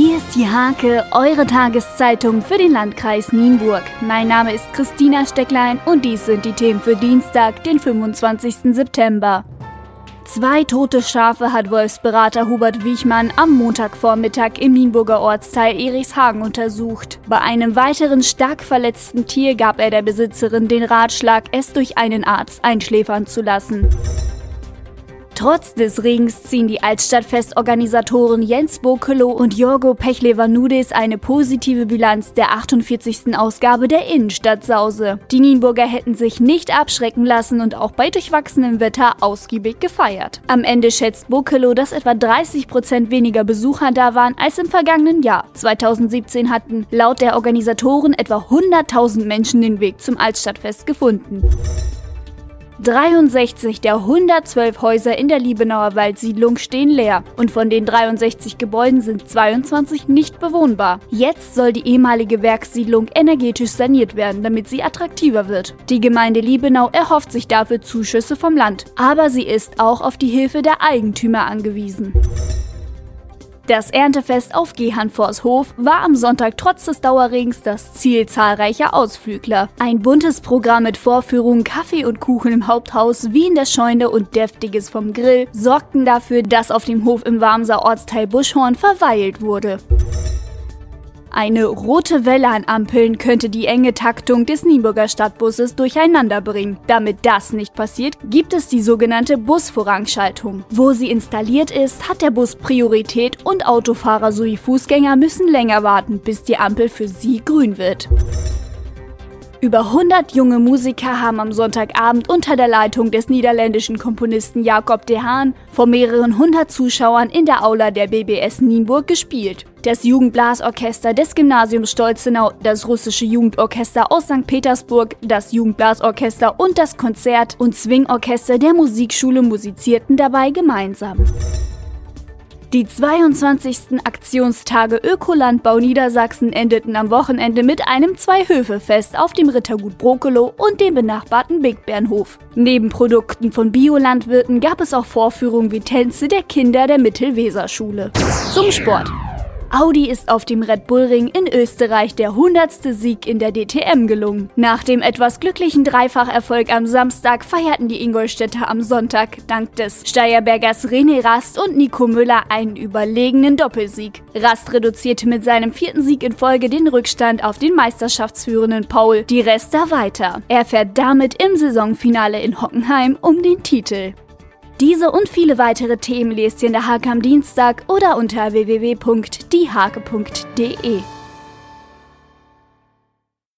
Hier ist die Hake, eure Tageszeitung für den Landkreis Nienburg. Mein Name ist Christina Stecklein und dies sind die Themen für Dienstag, den 25. September. Zwei tote Schafe hat Wolfsberater Hubert Wiechmann am Montagvormittag im Nienburger Ortsteil Erichshagen untersucht. Bei einem weiteren stark verletzten Tier gab er der Besitzerin den Ratschlag, es durch einen Arzt einschläfern zu lassen. Trotz des Regens ziehen die Altstadtfestorganisatoren Jens Bokelow und Jorgo Pechlevanudis eine positive Bilanz der 48. Ausgabe der Innenstadtsause. Die Nienburger hätten sich nicht abschrecken lassen und auch bei durchwachsenem Wetter ausgiebig gefeiert. Am Ende schätzt Bokelow, dass etwa 30 Prozent weniger Besucher da waren als im vergangenen Jahr. 2017 hatten laut der Organisatoren etwa 100.000 Menschen den Weg zum Altstadtfest gefunden. 63 der 112 Häuser in der Liebenauer Waldsiedlung stehen leer und von den 63 Gebäuden sind 22 nicht bewohnbar. Jetzt soll die ehemalige Werkssiedlung energetisch saniert werden, damit sie attraktiver wird. Die Gemeinde Liebenau erhofft sich dafür Zuschüsse vom Land, aber sie ist auch auf die Hilfe der Eigentümer angewiesen. Das Erntefest auf Gehanforshof war am Sonntag trotz des Dauerregens das Ziel zahlreicher Ausflügler. Ein buntes Programm mit Vorführungen, Kaffee und Kuchen im Haupthaus, wie in der Scheune und Deftiges vom Grill sorgten dafür, dass auf dem Hof im Warmser Ortsteil Buschhorn verweilt wurde. Eine rote Welle an Ampeln könnte die enge Taktung des Nienburger Stadtbusses durcheinander bringen. Damit das nicht passiert, gibt es die sogenannte Busvorrangschaltung. Wo sie installiert ist, hat der Bus Priorität und Autofahrer sowie Fußgänger müssen länger warten, bis die Ampel für sie grün wird. Über 100 junge Musiker haben am Sonntagabend unter der Leitung des niederländischen Komponisten Jakob de Haan vor mehreren hundert Zuschauern in der Aula der BBS Nienburg gespielt. Das Jugendblasorchester des Gymnasiums Stolzenau, das russische Jugendorchester aus St. Petersburg, das Jugendblasorchester und das Konzert- und Swingorchester der Musikschule musizierten dabei gemeinsam. Die 22. Aktionstage Ökolandbau Niedersachsen endeten am Wochenende mit einem Zwei-Höfe-Fest auf dem Rittergut Brokelow und dem benachbarten Big Bernhof. Neben Produkten von Biolandwirten gab es auch Vorführungen wie Tänze der Kinder der Mittelweserschule. Zum Sport. Audi ist auf dem Red Bull Ring in Österreich der 100. Sieg in der DTM gelungen. Nach dem etwas glücklichen Dreifacherfolg am Samstag feierten die Ingolstädter am Sonntag dank des Steierbergers René Rast und Nico Müller einen überlegenen Doppelsieg. Rast reduzierte mit seinem vierten Sieg in Folge den Rückstand auf den meisterschaftsführenden Paul die Rester weiter. Er fährt damit im Saisonfinale in Hockenheim um den Titel. Diese und viele weitere Themen lest ihr in der Hake am Dienstag oder unter www.diehake.de.